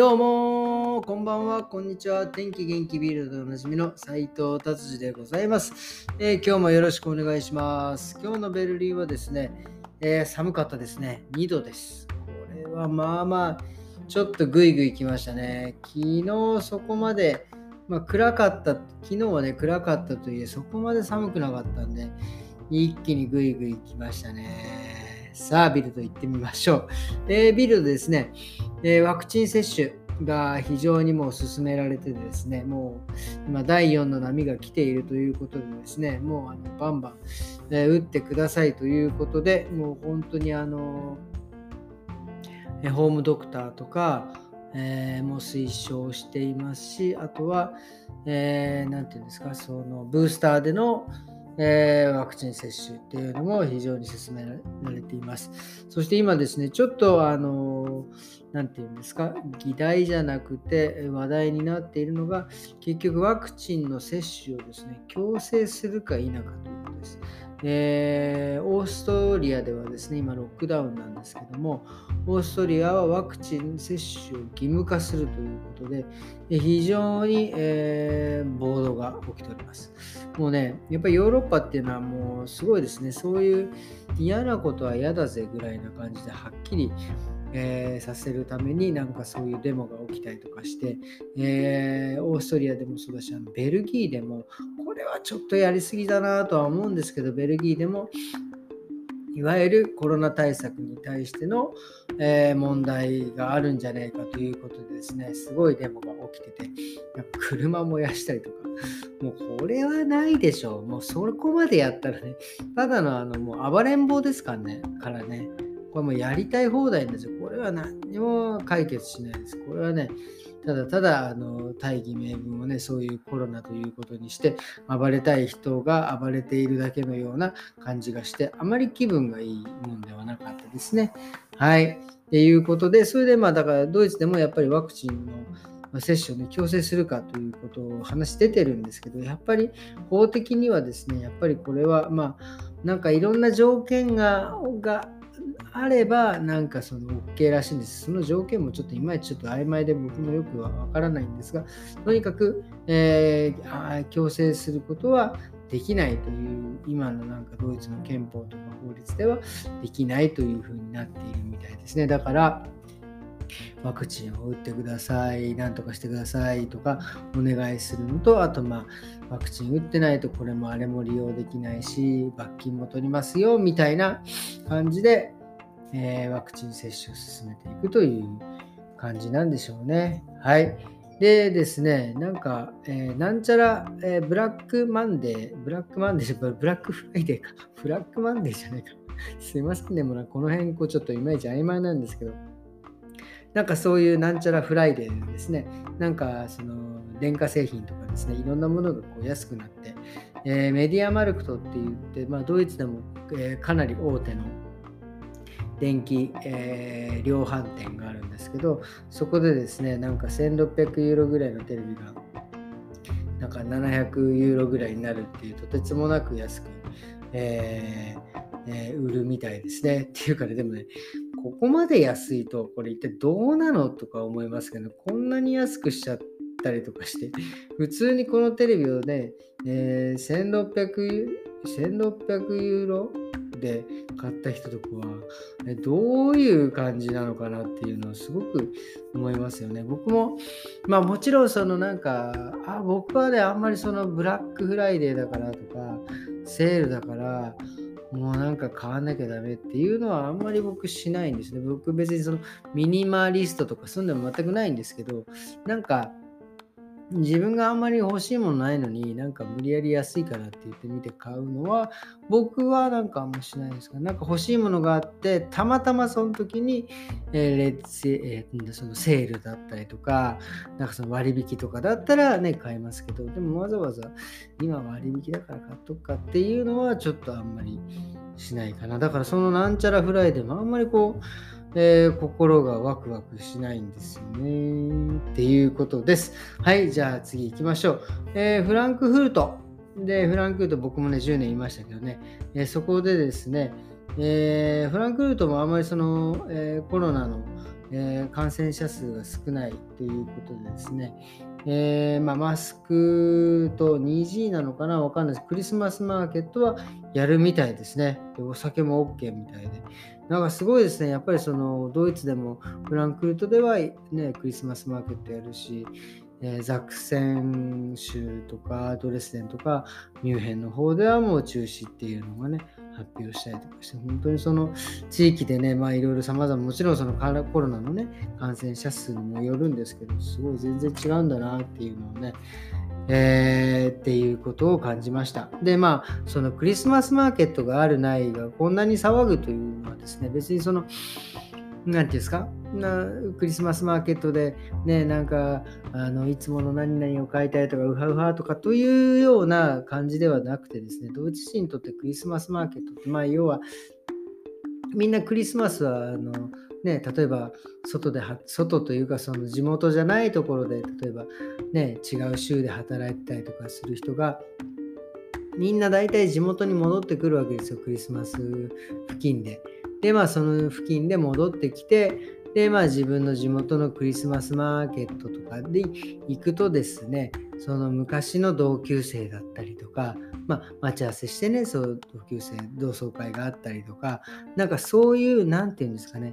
どうもこんばんは、こんにちは。天気元気ビールでおなじみの斉藤達治でございます、えー、今日もよろしくお願いします。今日のベルリンはですね、えー、寒かったですね。2度です。これはまあまあ、ちょっとグイグイ来ましたね。昨日そこまで、まあ、暗かった、昨日はね、暗かったといえ、そこまで寒くなかったんで、一気にグイグイ来ましたね。さあ、ビルド行ってみましょう。えー、ビルドですね、えー、ワクチン接種が非常にもう進められてですね、もう今第4の波が来ているということでですね、もうあのバンバン、えー、打ってくださいということで、もう本当にあの、えホームドクターとか、えー、も推奨していますし、あとは、えー、て言うんですか、そのブースターでの、えー、ワクチン接種っていうのも非常に進められています。そして今ですね、ちょっとあの、何て言うんですか、議題じゃなくて話題になっているのが、結局ワクチンの接種をですね、強制するか否かということです。え、オーストリアではですね、今ロックダウンなんですけども、オーストリアはワクチン接種を義務化するということで、非常に、えー、暴動が起きております。もうね、やっぱりヨーロッパっていうのはもうすごいですね、そういう嫌なことは嫌だぜぐらいな感じではっきりえー、させるためになんかそういうデモが起きたりとかして、えー、オーストリアでもそうだしベルギーでもこれはちょっとやりすぎだなとは思うんですけどベルギーでもいわゆるコロナ対策に対しての、えー、問題があるんじゃないかということでですねすごいデモが起きてて車燃やしたりとかもうこれはないでしょう。もうそこまでやったらねただのあのもう暴れん坊ですからねからね。これもやりたい放題ですよ。これは何にも解決しないです。これはね、ただただあの大義名分をね、そういうコロナということにして、暴れたい人が暴れているだけのような感じがして、あまり気分がいいもんではなかったですね。はい。ということで、それでまあだからドイツでもやっぱりワクチンの接種を、ね、強制するかということを話出てるんですけど、やっぱり法的にはですね、やっぱりこれはまあなんかいろんな条件ががあれば、なんかその OK らしいんです。その条件もちょっといまいちちょっと曖昧で僕もよくはわからないんですが、とにかく、えー、強制することはできないという、今のなんかドイツの憲法とか法律ではできないというふうになっているみたいですね。だから、ワクチンを打ってください、なんとかしてくださいとかお願いするのと、あと、まあ、ワクチン打ってないとこれもあれも利用できないし、罰金も取りますよみたいな感じで、えー、ワクチン接種を進めていくという感じなんでしょうね。はい。でですね、なんか、えー、なんちゃら、えー、ブラックマンデー、ブラックマンデー、ブラックフライデーか。ブラックマンデーじゃないか。すいませんね、もうこの辺、こうちょっといまいち曖昧なんですけど、なんかそういうなんちゃらフライデーですね、なんかその電化製品とかですね、いろんなものがこう安くなって、えー、メディアマルクトって言って、まあ、ドイツでも、えー、かなり大手の電気、えー、量販店があるんですけど、そこでですね、なんか1600ユーロぐらいのテレビが、なんか700ユーロぐらいになるっていうとてつもなく安く、えーえー、売るみたいですね。っていうかね、でもね、ここまで安いと、これ一体どうなのとか思いますけど、こんなに安くしちゃったりとかして、普通にこのテレビをね、えー、1600, 1600ユーロで買った人とかは、どういう感じなのかなっていうのをすごく思いますよね。僕も、まあもちろんそのなんか、あ僕はね、あんまりそのブラックフライデーだからとか、セールだから、もうなんか買わなきゃダメっていうのはあんまり僕しないんですね。僕別にそのミニマリストとかそういうのは全くないんですけど、なんか自分があんまり欲しいものないのになんか無理やり安いからって言ってみて買うのは僕はなんかあんましないですがなんか欲しいものがあってたまたまその時に、えーレッツえー、そのセールだったりとかなんかその割引とかだったらね買いますけどでもわざわざ今割引だから買っとくかっていうのはちょっとあんまりしないかな。だからそのなんちゃらフライでもあんまりこうえ、心がワクワクしないんですよね。っていうことです。はい、じゃあ次行きましょう。えー、フランクフルト。で、フランクフルト僕もね、10年いましたけどね、えー、そこでですね、えー、フランクフルトもあまりその、え、コロナの、えー、感染者数が少ないということでですね、えーまあ、マスクと 2G なのかなわかんないです。クリスマスマーケットはやるみたいですね。でお酒も OK みたいで。なんかすごいですね。やっぱりそのドイツでもフランクフルトでは、ね、クリスマスマーケットやるし、えー、ザクセン州とかドレスデンとかミュンヘンの方ではもう中止っていうのがね、発表したりとかして、本当にその地域でね、まあいろいろ様々、もちろんそのコロナのね、感染者数にもよるんですけど、すごい全然違うんだなっていうのをね、えー、っていうことを感じました。で、まあ、そのクリスマスマーケットがあるないがこんなに騒ぐというのはですね、別にその、何て言うんですか？なクリスマスマーケットでね、なんか、あの、いつもの何々を買いたいとか、ウハウハとかというような感じではなくてですね、ドイツ人にとってクリスマスマーケットって、まあ、要は、みんなクリスマスは、あの、ね、例えば外で外というかその地元じゃないところで例えば、ね、違う州で働いてたりとかする人がみんな大体地元に戻ってくるわけですよクリスマス付近で。で、まあ、その付近で戻ってきて、で、まあ、自分の地元のクリスマスマーケットとかで行くとですね、その昔の同級生だったりとか、まあ、待ち合わせしてね、そう同級生、同窓会があったりとか、なんかそういう、なんていうんですかね、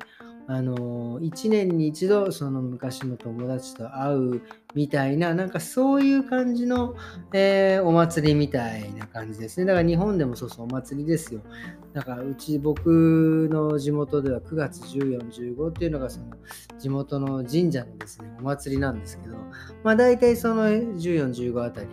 あの1年に一度その昔の友達と会うみたいななんかそういう感じの、えー、お祭りみたいな感じですね。だから日本でもそうそうお祭りですよ。だからうち僕の地元では9月1415っていうのがその地元の神社のですねお祭りなんですけどまあ大体その1415あたり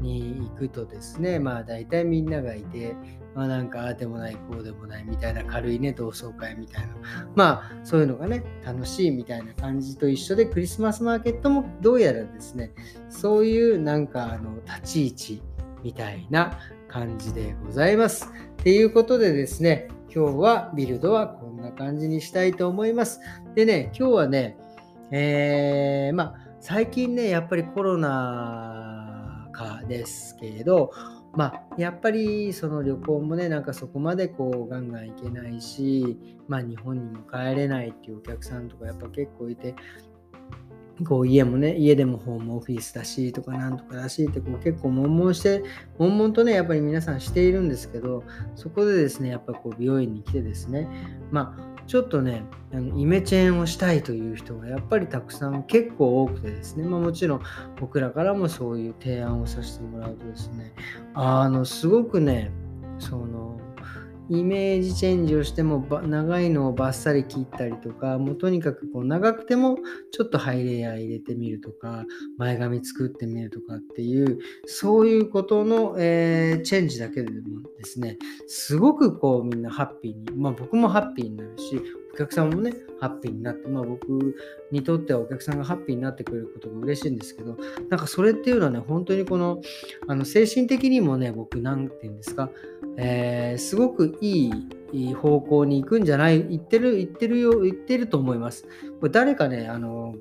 に行くとですねまあ大体みんながいてまあなんかああでもないこうでもないみたいな軽いね同窓会みたいなまあそういうのがね楽しいみたいな感じと一緒でクリスマスマーケットもどうやらですねそういうなんかあの立ち位置みたいな感じでございます。っていうことでですね今日はビルドはこんな感じにしたいと思います。でね今日はねえー、まあ最近ねやっぱりコロナ禍ですけれどまあ、やっぱりその旅行もね、なんかそこまでこうガンガン行けないし、まあ日本にも帰れないっていうお客さんとかやっぱ結構いて、こう家もね、家でもホームオフィスだしとかなんとかだしってこう結構悶々して、悶々とね、やっぱり皆さんしているんですけど、そこでですね、やっぱこう美容院に来てですね、まあちょっとね、あのイメチェンをしたいという人がやっぱりたくさん結構多くてですね、まあ、もちろん僕らからもそういう提案をさせてもらうとですね、あの、すごくね、その、イメージチェンジをしても長いのをバッサリ切ったりとか、もうとにかくこう長くてもちょっとハイレイヤー入れてみるとか、前髪作ってみるとかっていう、そういうことの、えー、チェンジだけでもですね、すごくこうみんなハッピーに、まあ僕もハッピーになるし、客さんもね、ハッピーになって、まあ僕にとってはお客さんがハッピーになってくれることが嬉しいんですけど、なんかそれっていうのはね、本当にこの、あの精神的にもね、僕、なんて言うんですか、えー、すごくいい方向に行くんじゃない、言ってる、言ってるよ、言ってると思います。これ誰かね、あの、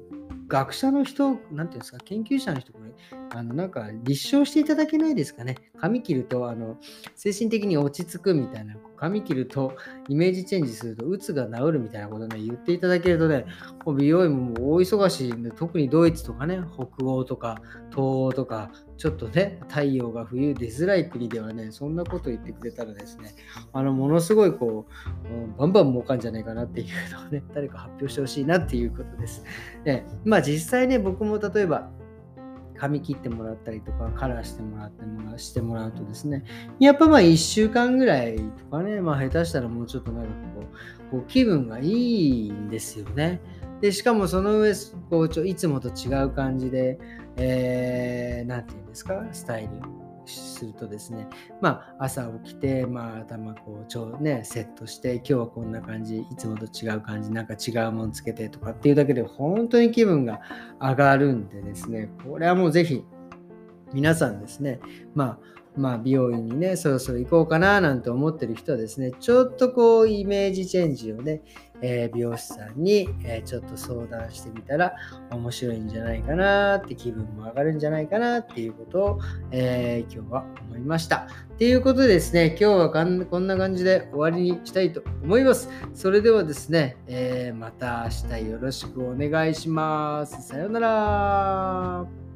学者の人、なんていうんですか、研究者の人、これ、あの、なんか、立証していただけないですかね。髪切ると、あの、精神的に落ち着くみたいな、髪切ると、イメージチェンジすると、うつが治るみたいなことね、言っていただけるとね、美容院も大忙しいんで、特にドイツとかね、北欧とか、東欧とか、ちょっとね、太陽が冬出づらい国ではね、そんなこと言ってくれたらですね、あの、ものすごいこう、うん、バンバン儲かんじゃないかなっていうのをね、誰か発表してほしいなっていうことです。ね、まあま実際ね、僕も例えば、髪切ってもらったりとか、カラーしてもらってもらしてもらうとですね、やっぱまあ1週間ぐらいとかね、まあ下手したらもうちょっとなんかこう、こう気分がいいんですよね。で、しかもその上、こうちょいつもと違う感じで、えー、て言うんですか、スタイリングするとですね、まあ、朝起きて、まあ、頭こう、ちょね、セットして、今日はこんな感じ、いつもと違う感じ、なんか違うもんつけてとかっていうだけで、本当に気分が上がるんでですね、これはもうぜひ、皆さんですね、まあ、まあ、美容院にね、そろそろ行こうかななんて思ってる人はですね、ちょっとこう、イメージチェンジをね、えー、美容師さんに、えー、ちょっと相談してみたら面白いんじゃないかなって気分も上がるんじゃないかなっていうことを、えー、今日は思いました。っていうことでですね、今日はこんな感じで終わりにしたいと思います。それではですね、えまた明日よろしくお願いします。さようなら。